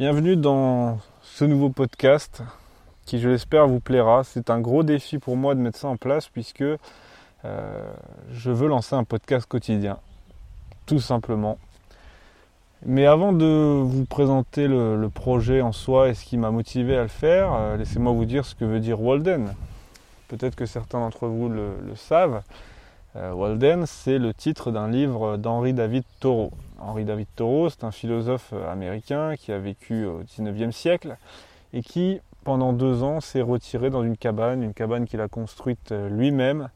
Bienvenue dans ce nouveau podcast qui, je l'espère, vous plaira. C'est un gros défi pour moi de mettre ça en place puisque euh, je veux lancer un podcast quotidien, tout simplement. Mais avant de vous présenter le, projet en soi et ce qui m'a motivé à le faire, euh, laissez-moi vous dire ce que veut dire Walden. Peut-être que certains d'entre vous le, savent. Euh, Walden, c'est le titre d'un livre d'Henri David Thoreau. Henri David Thoreau, c'est un philosophe euh, américain qui a vécu au 19e siècle et qui, pendant deux ans, s'est retiré dans une cabane, une cabane qu'il a construite euh, lui-même,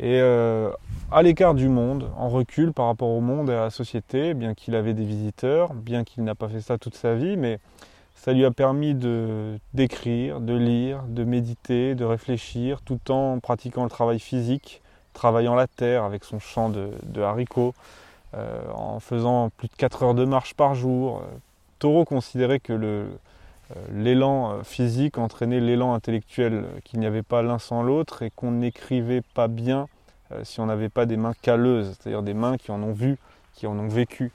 et euh, à l'écart du monde, en recul par rapport au monde et à la société, bien qu'il avait des visiteurs, bien qu'il n'a pas fait ça toute sa vie, mais ça lui a permis de d'écrire, de lire, de méditer, de réfléchir, tout en pratiquant le travail physique, travaillant la terre avec son champ de haricots, euh, en faisant plus de 4 heures de marche par jour. Euh, Taureau considérait que euh, l'élan physique entraînait l'élan intellectuel, qu'il n'y avait pas l'un sans l'autre et qu'on n'écrivait pas bien si on n'avait pas des mains calleuses, c'est-à-dire des mains qui en ont vu, qui en ont vécu.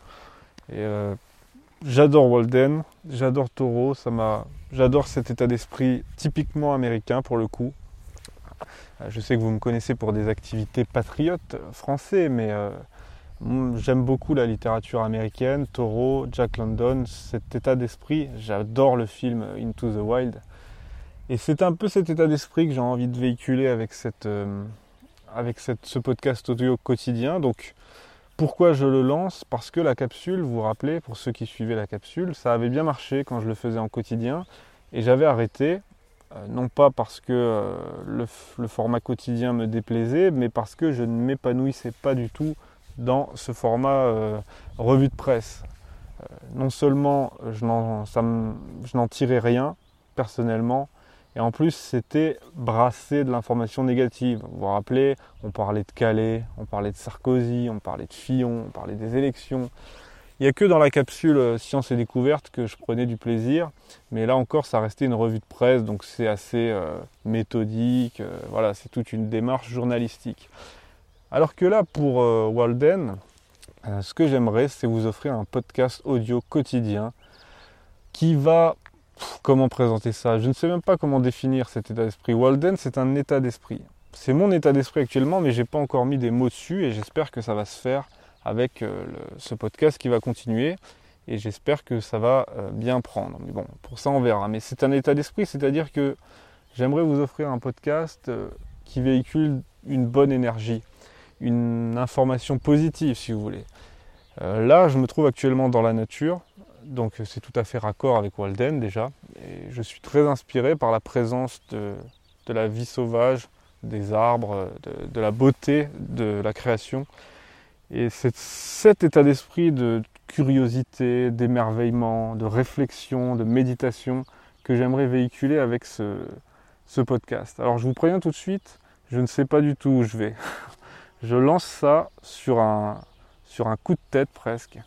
J'adore Walden, j'adore Taureau, ça m'a, j'adore cet état d'esprit typiquement américain pour le coup. Je sais que vous me connaissez pour des activités patriotes français, mais J'aime beaucoup la littérature américaine, Taureau, Jack London, cet état d'esprit. J'adore le film Into the Wild. Et c'est un peu cet état d'esprit que j'ai envie de véhiculer avec, cette, euh, avec cette, ce podcast audio quotidien. Donc, pourquoi je le lance? Parce que la capsule, vous vous rappelez, pour ceux qui suivaient la capsule, ça avait bien marché quand je le faisais en quotidien. Et j'avais arrêté, euh, non pas parce que euh, le, format quotidien me déplaisait, mais parce que je ne m'épanouissais pas du tout dans ce format euh, revue de presse. Euh, non seulement je n'en tirais rien personnellement, et en plus c'était brasser de l'information négative. Vous vous rappelez, on parlait de Calais, on parlait de Sarkozy, on parlait de Fillon, on parlait des élections. Il n'y a que dans la capsule euh, Science et Découverte que je prenais du plaisir, mais là encore ça restait une revue de presse, donc c'est assez méthodique, voilà, c'est toute une démarche journalistique. Alors que là, pour euh, Walden, euh, ce que j'aimerais, c'est vous offrir un podcast audio quotidien qui va... comment présenter ça? Je ne sais même pas comment définir cet état d'esprit. Walden, c'est un état d'esprit. C'est mon état d'esprit actuellement, mais je n'ai pas encore mis des mots dessus et j'espère que ça va se faire avec euh, ce podcast qui va continuer et j'espère que ça va bien prendre. Mais bon, pour ça on verra. Mais c'est un état d'esprit, c'est-à-dire que j'aimerais vous offrir un podcast qui véhicule une bonne énergie, une information positive, si vous voulez. Euh, là, je me trouve actuellement dans la nature, donc c'est tout à fait raccord avec Walden déjà. Et je suis très inspiré par la présence de, la vie sauvage, des arbres, de, la beauté de la création. Et c'est cet état d'esprit de curiosité, d'émerveillement, de réflexion, de méditation que j'aimerais véhiculer avec ce, podcast. Alors je vous préviens tout de suite, je ne sais pas du tout où je vais. je lance ça sur un, coup de tête presque,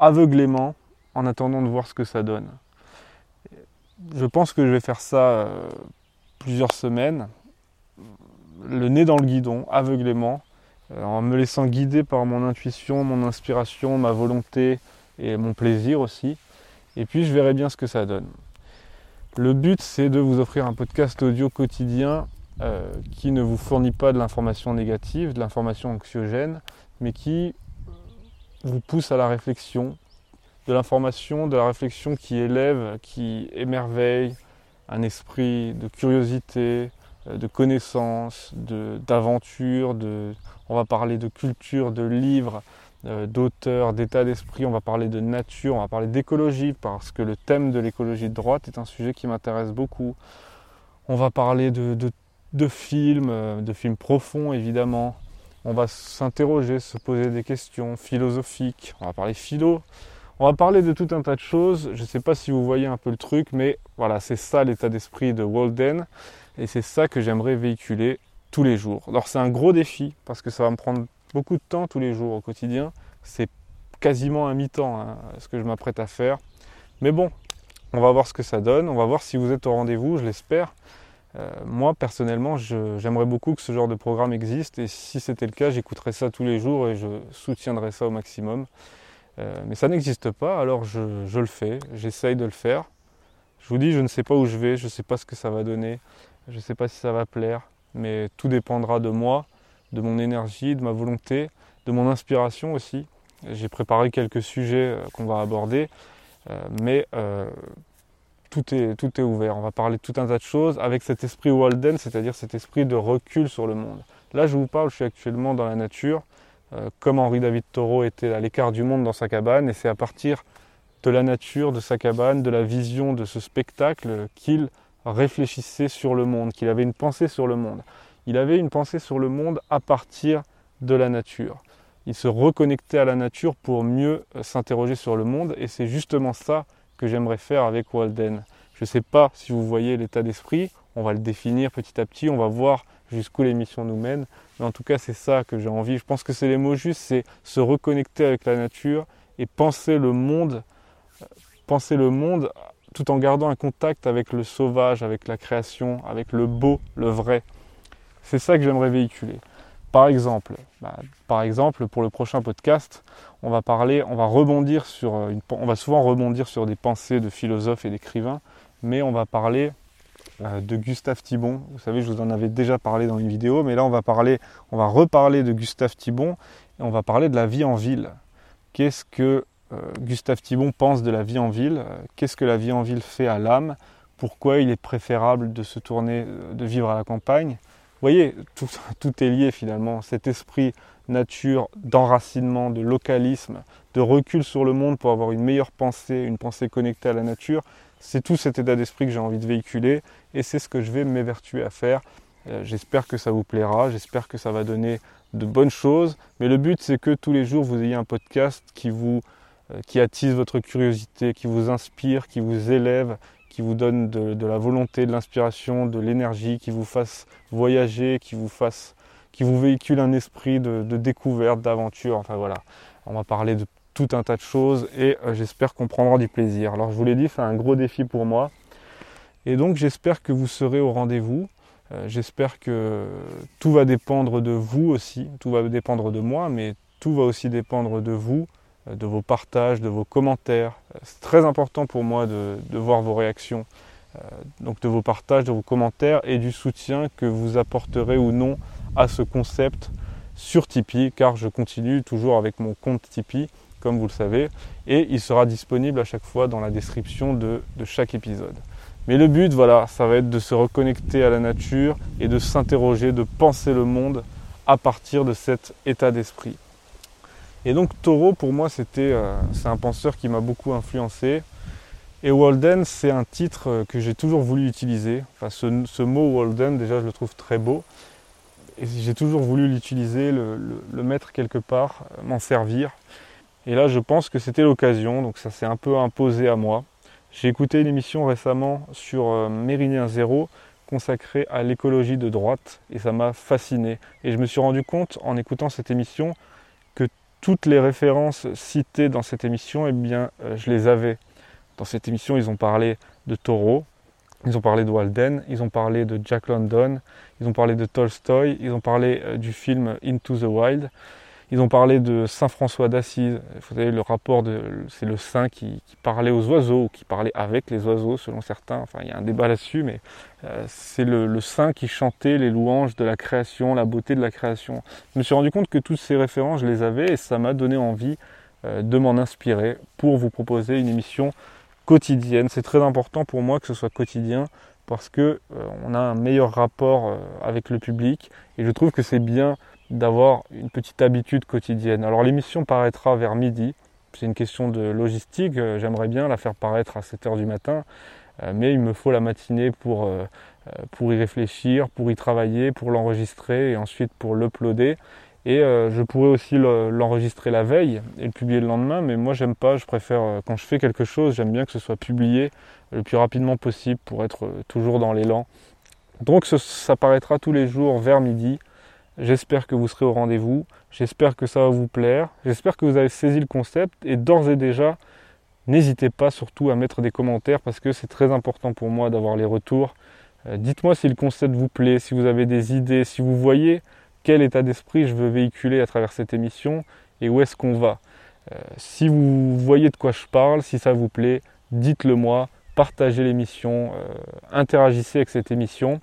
aveuglément, en attendant de voir ce que ça donne. Je pense que je vais faire ça euh, plusieurs semaines, le nez dans le guidon, aveuglément, en me laissant guider par mon intuition, mon inspiration, ma volonté et mon plaisir aussi. Et puis je verrai bien ce que ça donne. Le but, c'est de vous offrir un podcast audio quotidien euh, qui ne vous fournit pas de l'information négative, de l'information anxiogène, mais qui vous pousse à la réflexion, de l'information, de la réflexion qui élève, qui émerveille un esprit de curiosité, euh, de connaissance, d'aventure, de, on va parler de culture, de livres, euh, d'auteurs, d'état d'esprit, on va parler de nature, on va parler d'écologie, parce que le thème de l'écologie de droite est un sujet qui m'intéresse beaucoup. On va parler de films, euh, de films profonds évidemment. On va s'interroger, se poser des questions philosophiques. On va parler philo. On va parler de tout un tas de choses. Je ne sais pas si vous voyez un peu le truc, mais voilà, c'est ça l'état d'esprit de Walden. Et c'est ça que j'aimerais véhiculer tous les jours. Alors c'est un gros défi parce que ça va me prendre beaucoup de temps tous les jours au quotidien. C'est quasiment un mi-temps hein, ce que je m'apprête à faire. Mais bon, on va voir ce que ça donne. On va voir si vous êtes au rendez-vous, je l'espère. Euh, moi, personnellement, j'aimerais beaucoup que ce genre de programme existe et si c'était le cas, j'écouterais ça tous les jours et je soutiendrais ça au maximum. mais ça n'existe pas, alors je le fais, j'essaye de le faire. Je vous dis, je ne sais pas où je vais, je ne sais pas ce que ça va donner, je ne sais pas si ça va plaire, mais tout dépendra de moi, de mon énergie, de ma volonté, de mon inspiration aussi. J'ai préparé quelques sujets qu'on va aborder, mais tout est, tout est ouvert. On va parler de tout un tas de choses avec cet esprit Walden, c'est-à-dire cet esprit de recul sur le monde. Là, je vous parle, je suis actuellement dans la nature, euh, comme Henri David Thoreau était à l'écart du monde dans sa cabane, et c'est à partir de la nature, de sa cabane, de la vision de ce spectacle qu'il réfléchissait sur le monde, qu'il avait une pensée sur le monde. Il avait une pensée sur le monde à partir de la nature. Il se reconnectait à la nature pour mieux euh, s'interroger sur le monde, et c'est justement ça que j'aimerais faire avec Walden. Je ne sais pas si vous voyez l'état d'esprit, on va le définir petit à petit, on va voir jusqu'où l'émission nous mène, mais en tout cas c'est ça que j'ai envie. Je pense que c'est les mots justes, c'est se reconnecter avec la nature et penser le monde, penser le monde tout en gardant un contact avec le sauvage, avec la création, avec le beau, le vrai. C'est ça que j'aimerais véhiculer. Par exemple, bah, pour le prochain podcast, on va parler, on va rebondir sur, euh, on va souvent rebondir sur des pensées de philosophes et d'écrivains, mais on va parler euh, de Gustave Thibon. Vous savez, je vous en avais déjà parlé dans une vidéo, mais là on va parler, on va reparler de Gustave Thibon et on va parler de la vie en ville. Qu'est-ce que Gustave Thibon pense de la vie en ville Qu'est-ce que la vie en ville fait à l'âme? Pourquoi il est préférable de se tourner, de vivre à la campagne? Vous voyez, tout, est lié finalement. Cet esprit nature, d'enracinement, de localisme, de recul sur le monde pour avoir une meilleure pensée, une pensée connectée à la nature, c'est tout cet état d'esprit que j'ai envie de véhiculer et c'est ce que je vais m'évertuer à faire. Euh, j'espère que ça vous plaira, j'espère que ça va donner de bonnes choses, mais le but c'est que tous les jours vous ayez un podcast qui vous euh, qui attise votre curiosité, qui vous inspire, qui vous élève, qui vous donne de, la volonté, de l'inspiration, de l'énergie, qui vous fasse voyager, qui vous fasse, qui vous véhicule un esprit de, découverte, d'aventure. Enfin voilà, on va parler de tout un tas de choses et euh, j'espère qu'on prendra du plaisir. Alors je vous l'ai dit, c'est un gros défi pour moi. Et donc j'espère que vous serez au rendez-vous. Euh, j'espère que tout va dépendre de vous aussi, tout va dépendre de moi, mais tout va aussi dépendre de vous, euh, de vos partages, de vos commentaires. Euh, c'est très important pour moi de, voir vos réactions, euh, donc de vos partages, de vos commentaires et du soutien que vous apporterez ou non à ce concept sur Tipeee, car je continue toujours avec mon compte Tipeee, comme vous le savez, et il sera disponible à chaque fois dans la description de, de chaque épisode. Mais le but, voilà, ça va être de se reconnecter à la nature et de s'interroger, de penser le monde à partir de cet état d'esprit. Et donc Taureau, pour moi, c'était, euh, c'est un penseur qui m'a beaucoup influencé. Et Walden, c'est un titre euh, que j'ai toujours voulu utiliser. Enfin, ce, mot Walden, déjà, je le trouve très beau. Et j'ai toujours voulu l'utiliser, le, mettre quelque part, euh, m'en servir. Et là, je pense que c'était l'occasion, donc ça s'est un peu imposé à moi. J'ai écouté une émission récemment sur Méridien Zéro consacrée à l'écologie de droite et ça m'a fasciné. Et je me suis rendu compte en écoutant cette émission toutes les références citées dans cette émission, eh bien, euh, je les avais. Dans cette émission, ils ont parlé de Taureau, ils ont parlé de Walden, ils ont parlé de Jack London, ils ont parlé de Tolstoy, ils ont parlé euh, du film Into the Wild, ils ont parlé de Saint François d'Assise. Vous savez, le rapport de, c'est le saint qui, parlait aux oiseaux, ou qui parlait avec les oiseaux, selon certains. Enfin, il y a un débat là-dessus, mais euh, c'est le, saint qui chantait les louanges de la création, la beauté de la création. Je me suis rendu compte que toutes ces références, je les avais, et ça m'a donné envie euh, de m'en inspirer pour vous proposer une émission quotidienne. C'est très important pour moi que ce soit quotidien parce que euh, on a un meilleur rapport avec le public et je trouve que c'est bien d'avoir une petite habitude quotidienne. Alors l'émission paraîtra vers midi, c'est une question de logistique, euh, j'aimerais bien la faire paraître à 7h du matin, euh, mais il me faut la matinée pour, euh, pour y réfléchir, pour y travailler, pour l'enregistrer et ensuite pour l'uploader. Et je pourrais aussi l'enregistrer la veille et le publier le lendemain, mais moi j'aime pas, je préfère quand je fais quelque chose, j'aime bien que ce soit publié le plus rapidement possible pour être toujours dans l'élan. Donc ça paraîtra tous les jours vers midi. J'espère que vous serez au rendez-vous. J'espère que ça va vous plaire. J'espère que vous avez saisi le concept. Et d'ores et déjà, n'hésitez pas surtout à mettre des commentaires parce que c'est très important pour moi d'avoir les retours. Euh, dites-moi si le concept vous plaît, si vous avez des idées, si vous voyez quel état d'esprit je veux véhiculer à travers cette émission et où est-ce qu'on va. si vous voyez de quoi je parle, si ça vous plaît, dites-le moi, partagez l'émission, interagissez avec cette émission.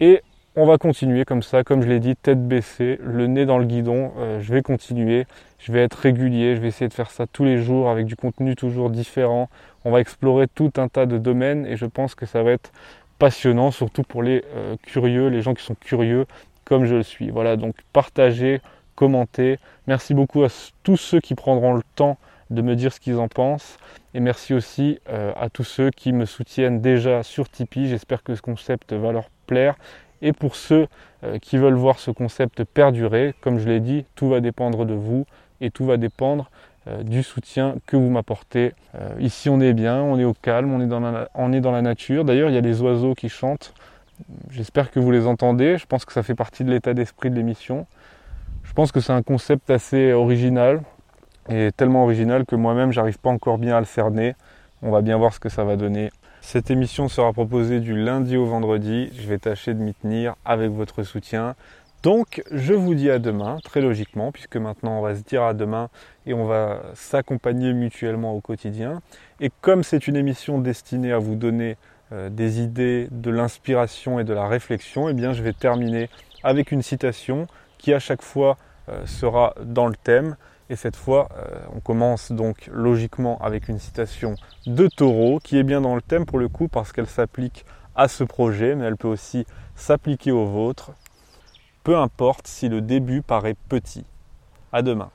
Et on va continuer comme ça, comme je l'ai dit, tête baissée, le nez dans le guidon. je vais continuer, je vais être régulier, je vais essayer de faire ça tous les jours avec du contenu toujours différent. On va explorer tout un tas de domaines et je pense que ça va être passionnant, surtout pour les curieux, les gens qui sont curieux comme je le suis. Voilà, donc partagez, commentez. Merci beaucoup à tous ceux qui prendront le temps de me dire ce qu'ils en pensent. Et merci aussi euh, à tous ceux qui me soutiennent déjà sur Tipeee. J'espère que ce concept va leur plaire. Et pour ceux euh, qui veulent voir ce concept perdurer, comme je l'ai dit, tout va dépendre de vous et tout va dépendre euh, du soutien que vous m'apportez. ici on est bien, on est au calme, on est dans la, on est dans la nature. D'ailleurs il y a des oiseaux qui chantent. J'espère que vous les entendez. Je pense que ça fait partie de l'état d'esprit de l'émission. Je pense que c'est un concept assez original et tellement original que moi-même j'arrive pas encore bien à le cerner. On va bien voir ce que ça va donner. Cette émission sera proposée du lundi au vendredi. Je vais tâcher de m'y tenir avec votre soutien. Donc je vous dis à demain, très logiquement, puisque maintenant on va se dire à demain et on va s'accompagner mutuellement au quotidien. Et comme c'est une émission destinée à vous donner euh, des idées, de l'inspiration et de la réflexion, eh bien je vais terminer avec une citation qui à chaque fois euh, sera dans le thème. Et cette fois, euh, on commence donc logiquement avec une citation de Taureau qui est bien dans le thème pour le coup parce qu'elle s'applique à ce projet, mais elle peut aussi s'appliquer au vôtre. Peu importe si le début paraît petit. À demain.